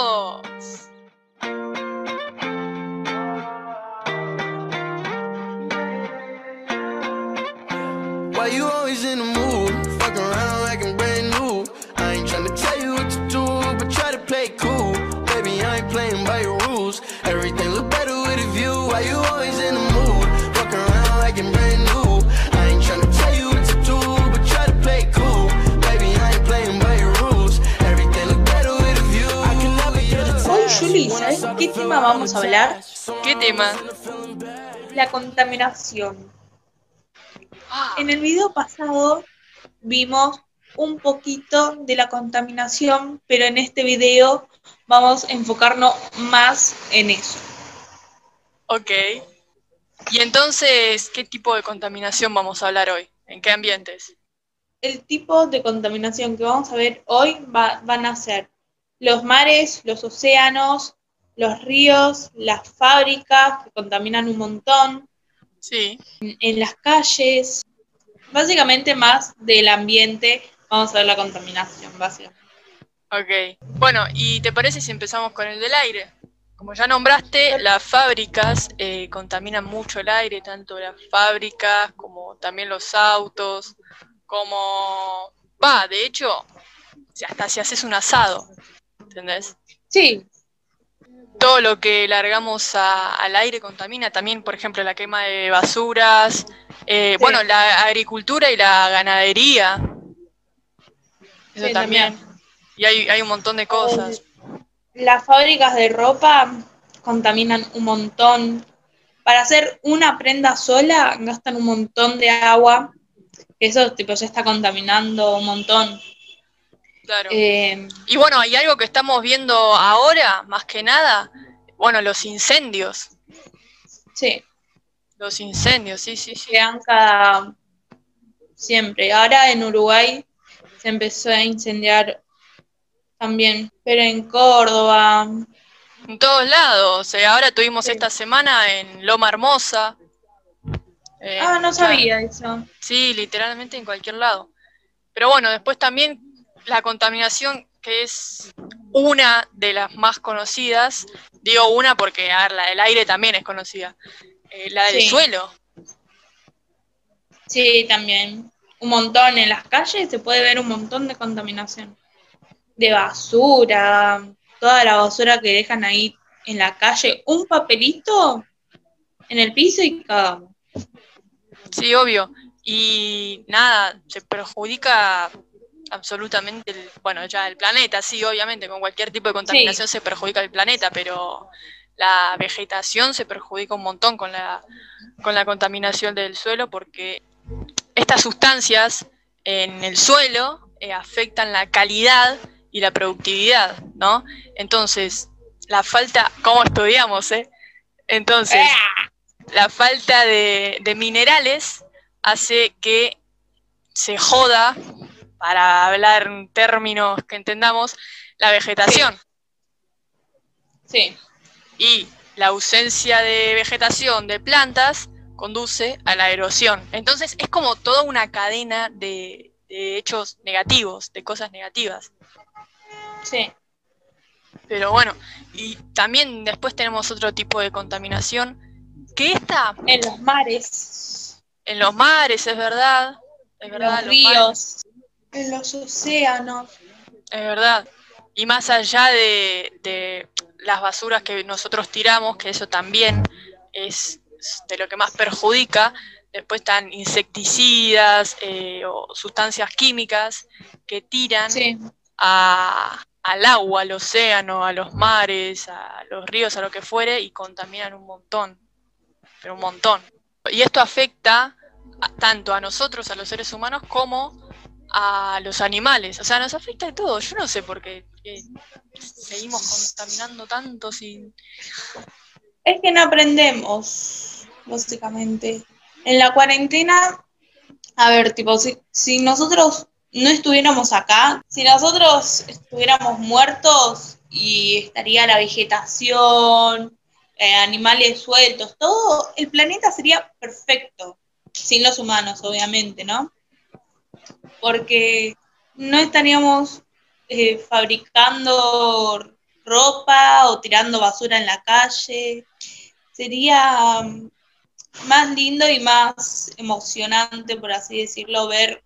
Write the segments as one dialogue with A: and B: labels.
A: ¡Vamos!
B: Tema vamos a hablar?
A: ¿Qué tema?
B: La contaminación.
A: Ah,
B: En el video pasado vimos un poquito de la contaminación, pero en este video vamos a enfocarnos más en eso.
A: ok. Y entonces, ¿qué tipo de contaminación vamos a hablar hoy? ¿En qué ambientes?
B: El tipo de contaminación que vamos a ver hoy va- van a ser los mares, los océanos, los ríos, las fábricas que contaminan un montón,
A: Sí.
B: en, en las calles, básicamente más del ambiente, vamos a ver la contaminación, básicamente.
A: Ok. Bueno, ¿y te parece si empezamos con el del aire? Como ya nombraste, las fábricas eh, contaminan mucho el aire, tanto las fábricas como también los autos, como... Va, de hecho, hasta si haces un asado, ¿entendés?
B: Sí,
A: Todo lo que largamos a- al aire contamina, también, por ejemplo, la quema de basuras, eh,
B: Sí.
A: bueno, la agricultura y la ganadería. Eso
B: Sí,
A: también.
B: también.
A: Y hay, hay un montón de cosas.
B: las fábricas de ropa contaminan un montón. Para hacer una prenda sola gastan un montón de agua. Eso tipo ya está contaminando un montón.
A: Claro.
B: Eh,
A: Y bueno, hay algo que estamos viendo ahora, más que nada, bueno, los incendios.
B: sí,
A: Los incendios, sí, sí, sí.
B: cada siempre. Ahora en Uruguay se empezó a incendiar también, pero en Córdoba,
A: En todos lados. eh, ahora tuvimos
B: Sí.
A: esta semana en Loma Hermosa. Eh,
B: ah, no
A: o sea,
B: sabía eso.
A: Sí, literalmente en cualquier lado. Pero bueno, después también la contaminación, que es una de las más conocidas, digo una porque, a ver, la del aire también es conocida, eh, la del
B: Sí.
A: suelo.
B: Sí, también. Un montón en las calles se puede ver un montón de contaminación. De basura, toda la basura que dejan ahí en la calle. Un papelito en el piso y cagamos.
A: Sí, obvio. Y nada, se perjudica absolutamente, el, bueno, ya el planeta, sí, obviamente, con cualquier tipo de contaminación se perjudica el planeta, pero la vegetación se perjudica un montón con la, con la contaminación del suelo porque estas sustancias en el suelo eh, afectan la calidad y la productividad, ¿no? Entonces, la falta, ¿cómo estudiamos, eh? Entonces, la falta de, de minerales hace que se joda, para hablar en términos que entendamos, la vegetación.
B: Sí,
A: Y la ausencia de vegetación de plantas conduce a la erosión. Entonces es como toda una cadena de, de hechos negativos, de cosas negativas.
B: sí.
A: Pero bueno, y también después tenemos otro tipo de contaminación, que esta
B: En los mares,
A: en los mares, es verdad, es
B: en
A: verdad,
B: los
A: los mares.
B: En los océanos.
A: Es verdad. Y más allá de, de las basuras que nosotros tiramos, que eso también es de lo que más perjudica, después están insecticidas eh, o sustancias químicas que tiran
B: Sí,
A: a- al agua, al océano, a los mares, a los ríos, a lo que fuere, y contaminan un montón, pero un montón. Y esto afecta a- tanto a nosotros, a los seres humanos, como a los animales. O sea, nos afecta de todo. Yo no sé por qué eh, seguimos contaminando tanto sin...
B: es que no aprendemos, básicamente. En la cuarentena, a ver, tipo, si, si nosotros no estuviéramos acá, si nosotros estuviéramos muertos y estaría la vegetación, eh, animales sueltos, todo, el planeta sería perfecto, sin los humanos, obviamente, ¿no? Porque no estaríamos eh, fabricando ropa o tirando basura en la calle. Sería um, más lindo y más emocionante, por así decirlo, ver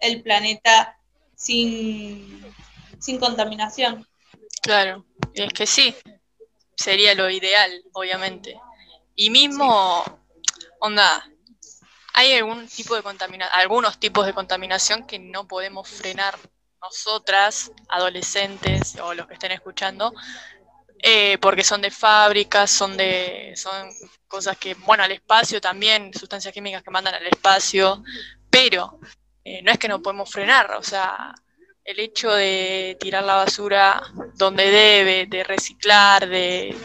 B: el planeta sin, sin contaminación.
A: Claro, es que sí, sería lo ideal, obviamente. Y mismo, onda, hay algún tipo de contaminación, algunos tipos de contaminación que no podemos frenar nosotras, adolescentes o los que estén escuchando, eh, porque son de fábricas, son de son cosas que, bueno, al espacio también, sustancias químicas que mandan al espacio, pero eh, no es que no podemos frenar, o sea, el hecho de tirar la basura donde debe, de reciclar, de.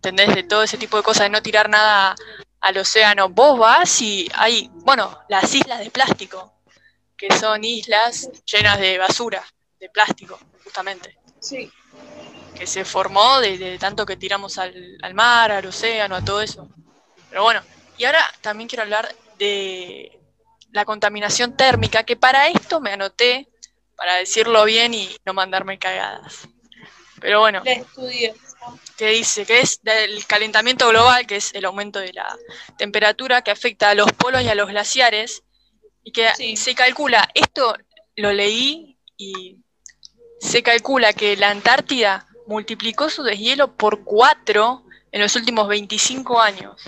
A: De todo ese tipo de cosas, de no tirar nada al océano. Vos vas y hay, bueno, las islas de plástico, que son islas llenas de basura, de plástico, justamente.
B: Sí.
A: Que se formó de, tanto que tiramos al, al mar, al océano, a todo eso. Pero bueno, y ahora también quiero hablar de la contaminación térmica, que para esto me anoté, para decirlo bien y no mandarme cagadas. Pero bueno. Que dice que es del calentamiento global, que es el aumento de la temperatura que afecta a los polos y a los glaciares, y que se calcula, esto lo leí y se calcula que la Antártida multiplicó su deshielo por cuatro en los últimos 25 años,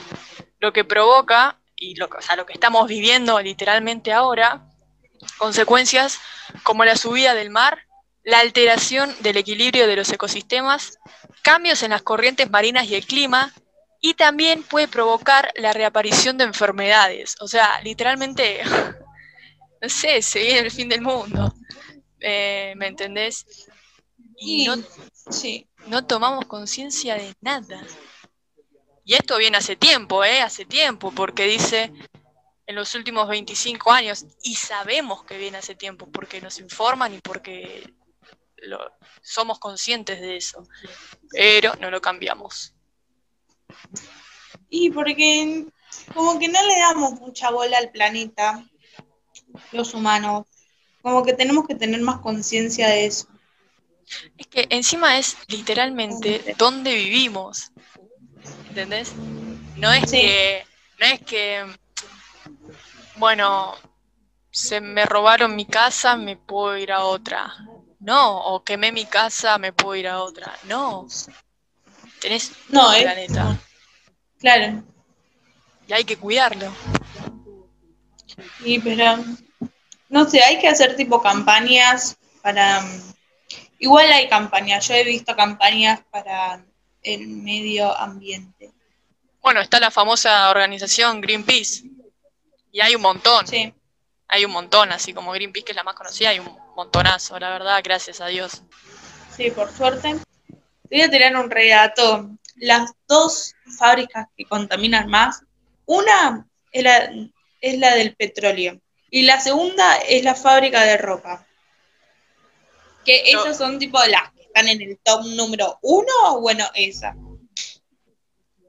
A: lo que provoca, y lo, o sea, lo que estamos viviendo literalmente ahora, consecuencias como la subida del mar, la alteración del equilibrio de los ecosistemas, cambios en las corrientes marinas y el clima, y también puede provocar la reaparición de enfermedades. O sea, literalmente, no sé, se viene el fin del mundo. Eh, ¿Me entendés? Y no, sí. no tomamos conciencia de nada. Y esto viene hace tiempo, ¿eh? Hace tiempo, porque dice en los últimos 25 años, y sabemos que viene hace tiempo, porque nos informan y porque somos conscientes de eso, pero no lo cambiamos.
B: Y porque como que no le damos mucha bola al planeta, los humanos, como que tenemos que tener más conciencia de eso.
A: Es que encima es literalmente donde vivimos, ¿entendés? No es que, no es que, bueno, se me robaron mi casa, me puedo ir a otra. No, o quemé mi casa, me puedo ir a otra. No. Tenés
B: no, un planeta. Claro.
A: Y hay que cuidarlo.
B: Sí, pero no sé, hay que hacer tipo campañas para igual hay campañas, yo he visto campañas para el medio ambiente.
A: Bueno, está la famosa organización Greenpeace. Y hay un montón.
B: Sí.
A: Hay un montón, así como Greenpeace, que es la más conocida, hay un montonazo, la verdad, gracias a Dios.
B: Sí, por suerte. Te voy a tirar un relato. Las dos fábricas que contaminan más, una es la, es la del petróleo y la segunda es la fábrica de ropa. Que esas son tipo las que están en el top número uno, bueno, esa.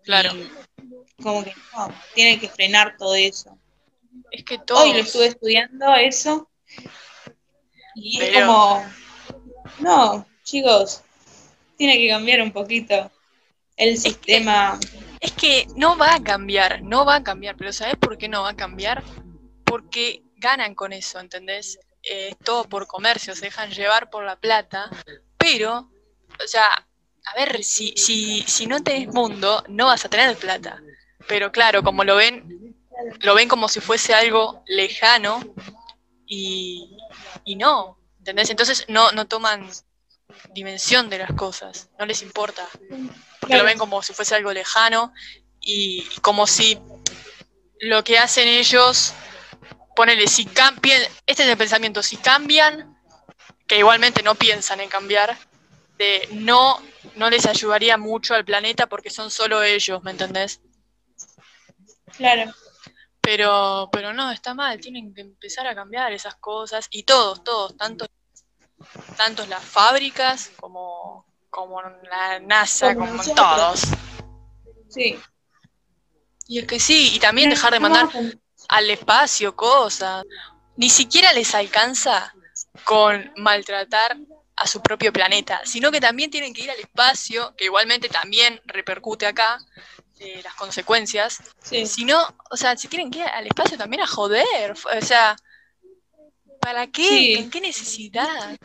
A: Claro.
B: como que no, tiene que frenar todo eso.
A: Es que todo.
B: Hoy lo estuve estudiando eso y es como, no, chicos, tiene que cambiar un poquito el sistema.
A: es que no va a cambiar, no va a cambiar, pero ¿sabes por qué no va a cambiar? Porque ganan con eso, ¿entendés? Eh, es todo por comercio, se dejan llevar por la plata, pero, o sea, a ver, si, si, si no tenés mundo, no vas a tener plata. Pero claro, como lo ven, lo ven como si fuese algo lejano y, y no, ¿entendés? Entonces no, no toman dimensión de las cosas, no les importa, porque lo ven como si fuese algo lejano y, como si lo que hacen ellos, ponele, si cambian, este es el pensamiento, si cambian, que igualmente no piensan en cambiar, de no, no les ayudaría mucho al planeta porque son solo ellos, ¿me entendés?
B: Claro.
A: Pero, pero no, está mal, tienen que empezar a cambiar esas cosas. Y todos, todos, tanto, tanto las fábricas como, como la NASA, como, todos.
B: Sí.
A: Y es que sí, y también dejar de mandar al espacio cosas. Ni siquiera les alcanza con maltratar a su propio planeta, sino que también tienen que ir al espacio, que igualmente también repercute acá eh, las consecuencias.
B: Sí.
A: Si no, o sea, si tienen que ir al espacio también a joder, o sea, ¿para qué?
B: Sí.
A: ¿En qué necesidad?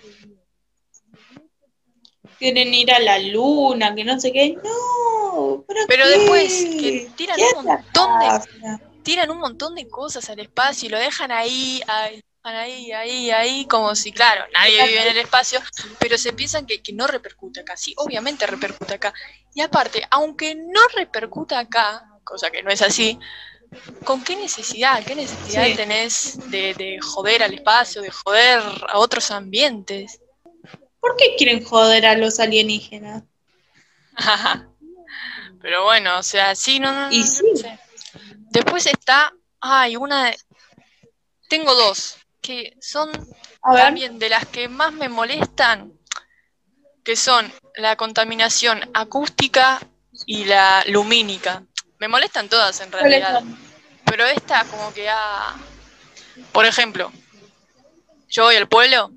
B: Quieren ir a la luna, que no sé qué. No, ¿para
A: Pero
B: qué?
A: después que tiran un montón de-. Tiran un montón de cosas al espacio y lo dejan ahí, ahí, ahí, ahí, ahí, como si, claro, nadie vive en el espacio, pero se piensan que, que no repercute acá. Sí, obviamente repercute acá. Y aparte, aunque no repercuta acá, cosa que no es así, ¿con qué necesidad? ¿Qué necesidad
B: Sí.
A: tenés de, de joder al espacio, de joder a otros ambientes?
B: ¿Por qué quieren joder a los alienígenas?
A: Pero bueno, o sea, sí, no, no, no,
B: Y
A: no
B: sí.
A: sé. Después está, ay, una, de- tengo dos, que son también de las que más me molestan, que son la contaminación acústica y la lumínica. Me molestan todas en
B: ¿cuáles
A: realidad, pero esta como que ha... Por ejemplo, yo voy al pueblo,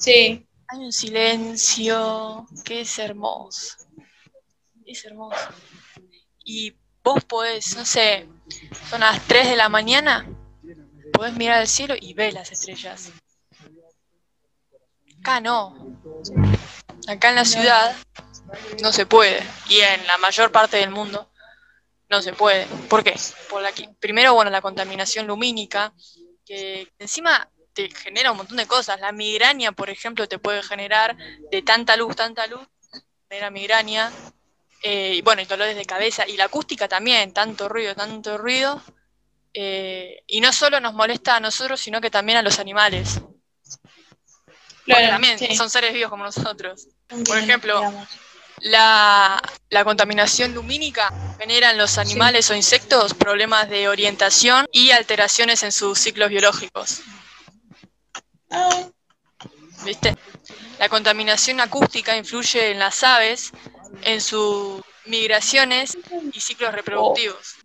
B: Sí,
A: hay un silencio que es hermoso. Es hermoso. Y vos podés, no sé, son las 3 de la mañana, podés mirar al cielo y ver las estrellas. Acá no. Acá en la ciudad no se puede. Y en la mayor parte del mundo no se puede. ¿Por qué? Por la, primero, bueno, la contaminación lumínica, que encima te genera un montón de cosas. La migraña, por ejemplo, te puede generar de tanta luz, tanta luz, genera migraña. Eh, y bueno, y dolores de cabeza. Y la acústica también, tanto ruido, tanto ruido. Eh, y no solo nos molesta a nosotros, sino que también a los animales. Porque también
B: sí.
A: son seres vivos como nosotros. Por ejemplo. La, la contaminación lumínica genera en los animales o insectos problemas de orientación y alteraciones en sus ciclos biológicos.
B: Ah,
A: ¿Viste? La contaminación acústica influye en las aves, en sus migraciones y ciclos reproductivos.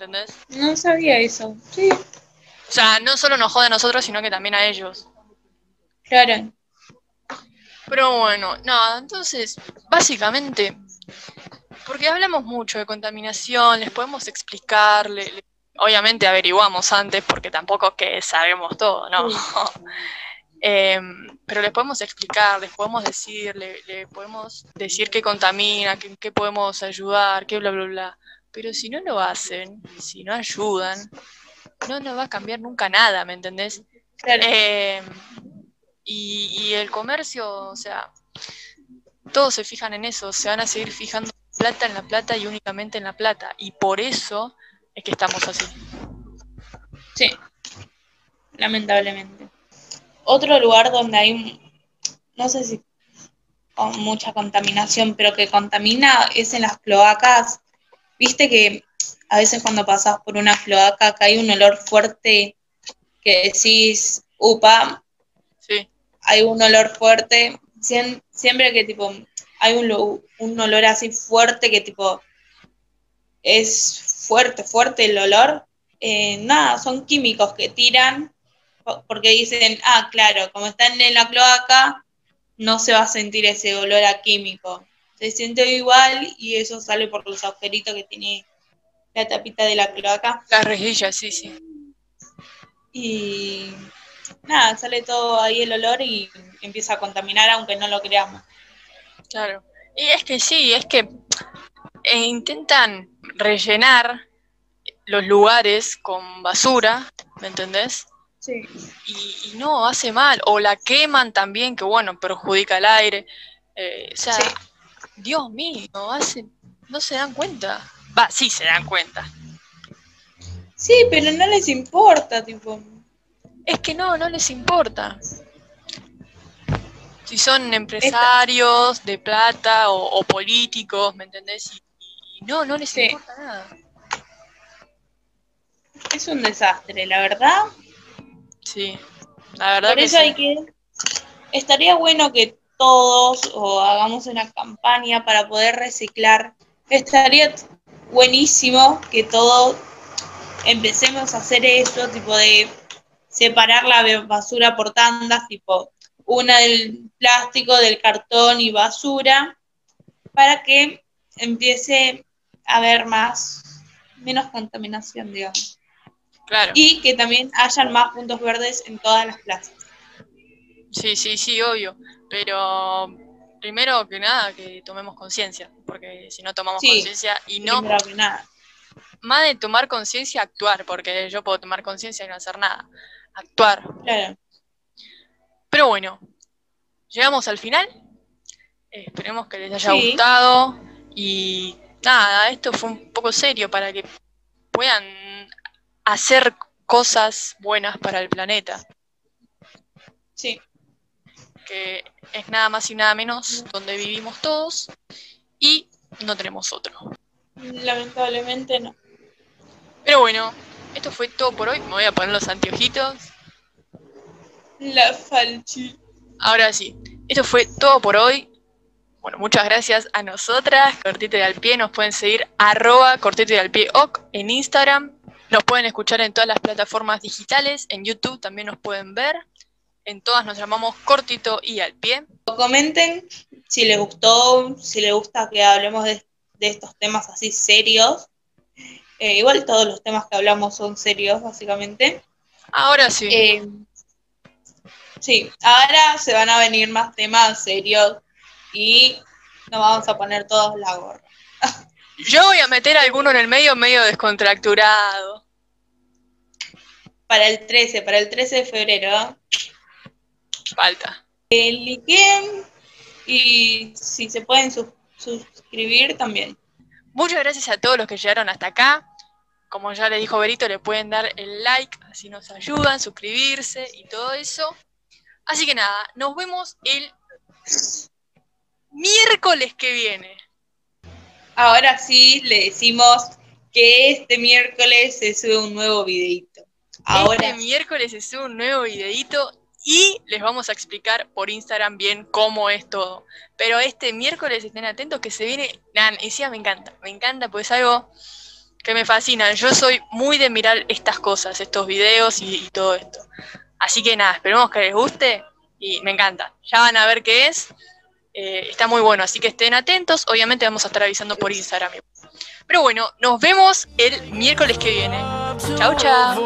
A: ¿Entendés?
B: no sabía eso. Sí,
A: O sea, no solo nos jode a nosotros, sino que también a ellos.
B: claro.
A: Pero bueno, nada, entonces, básicamente, porque hablamos mucho de contaminación, les podemos explicar, le- le- obviamente averiguamos antes, porque tampoco que sabemos todo, ¿no? Em, pero les podemos explicar, les podemos decir, le, le podemos decir qué contamina, qué, qué podemos ayudar, qué bla, bla, bla. Pero si no lo hacen, si no ayudan, no nos va a cambiar nunca nada, ¿me entendés?
B: claro.
A: Eh, y, y el comercio, o sea, todos se fijan en eso, se van a seguir fijando plata en la plata y únicamente en la plata. Y por eso es que estamos así.
B: Sí, lamentablemente. Otro lugar donde hay, no sé si con mucha contaminación, pero que contamina es en las cloacas. Viste que a veces cuando pasas por una cloaca hay un olor fuerte que decís, upa,
A: Sí,
B: hay un olor fuerte. Siem- siempre que tipo hay un, lo- un olor así fuerte que tipo es fuerte, fuerte el olor, eh, nada, son químicos que tiran po- porque dicen, ah, claro, como están en la cloaca, no se va a sentir ese olor a químico. Se siente igual y eso sale por los agujeritos que tiene la tapita de la cloaca.
A: las rejillas, sí, sí.
B: Y nada, sale todo ahí el olor y empieza a contaminar aunque no lo creamos.
A: Claro. Y es que sí, es que eh, intentan rellenar los lugares con basura, ¿me entendés?
B: Sí.
A: Y, y no, hace mal. O la queman también, que bueno, perjudica el aire. Eh, o sea,
B: Sí.
A: Dios mío, hace, no se dan cuenta. Va, sí se dan cuenta.
B: Sí, pero no les importa, tipo.
A: Es que no, no les importa. Si son empresarios de plata o, o políticos, ¿me entendés? Y, y no, no les
B: Sí.
A: importa nada.
B: Es un desastre, la verdad.
A: Sí, la verdad
B: Por
A: que
B: eso
A: sí.
B: hay que. Estaría bueno que todos o hagamos una campaña para poder reciclar. Estaría buenísimo que todos empecemos a hacer eso, tipo de separar la basura por tandas, tipo una del plástico, del cartón y basura, para que empiece a haber más, menos contaminación, digamos.
A: Claro.
B: Y que también hayan más puntos verdes en todas las plazas.
A: Sí, sí, sí, obvio. Pero primero que nada, que tomemos conciencia, porque si no tomamos
B: Sí,
A: conciencia y no,
B: nada.
A: más de tomar conciencia, actuar, porque yo puedo tomar conciencia y no hacer nada. Actuar.
B: Claro.
A: Pero bueno, llegamos al final. Esperemos que les haya
B: Sí.
A: gustado. Y nada, esto fue un poco serio para que puedan hacer cosas buenas para el planeta.
B: Sí.
A: Que es nada más y nada menos donde vivimos todos y no tenemos otro.
B: Lamentablemente no.
A: Pero bueno, esto fue todo por hoy. Me voy a poner los anteojitos.
B: La falchi.
A: Ahora sí, esto fue todo por hoy. Bueno, muchas gracias a nosotras, Cortito y al Pie. Nos pueden seguir arroba Cortito y al Pie OC en Instagram. Nos pueden escuchar en todas las plataformas digitales. En YouTube también nos pueden ver. En todas nos llamamos Cortito y al Pie.
B: Comenten si les gustó, si les gusta que hablemos de, de estos temas así serios. Eh, igual todos los temas que hablamos son serios, básicamente.
A: Ahora sí.
B: Eh, sí, ahora se van a venir más temas serios y nos vamos a poner todos la gorra.
A: Yo voy a meter alguno en el medio, medio descontracturado.
B: Para el 13, para el 13 de febrero.
A: Falta.
B: Eh, liquen y si se pueden sus- suscribir también.
A: Muchas gracias a todos los que llegaron hasta acá. Como ya le dijo Berito, le pueden dar el like, así nos ayudan, suscribirse y todo eso. Así que nada, nos vemos el miércoles que viene.
B: Ahora sí le decimos que este miércoles se sube un nuevo videito. Ahora
A: Este miércoles se sube un nuevo videito y les vamos a explicar por Instagram bien cómo es todo. Pero este miércoles estén atentos que se viene. Nan, encima me encanta, me encanta, pues es algo que me fascina. Yo soy muy de mirar estas cosas, estos videos y, todo esto. Así que nada, esperemos que les guste y me encanta. Ya van a ver qué es. Eh, está muy bueno, así que estén atentos. Obviamente vamos a estar avisando por Instagram. Pero bueno, nos vemos el miércoles que viene. Chau, chau.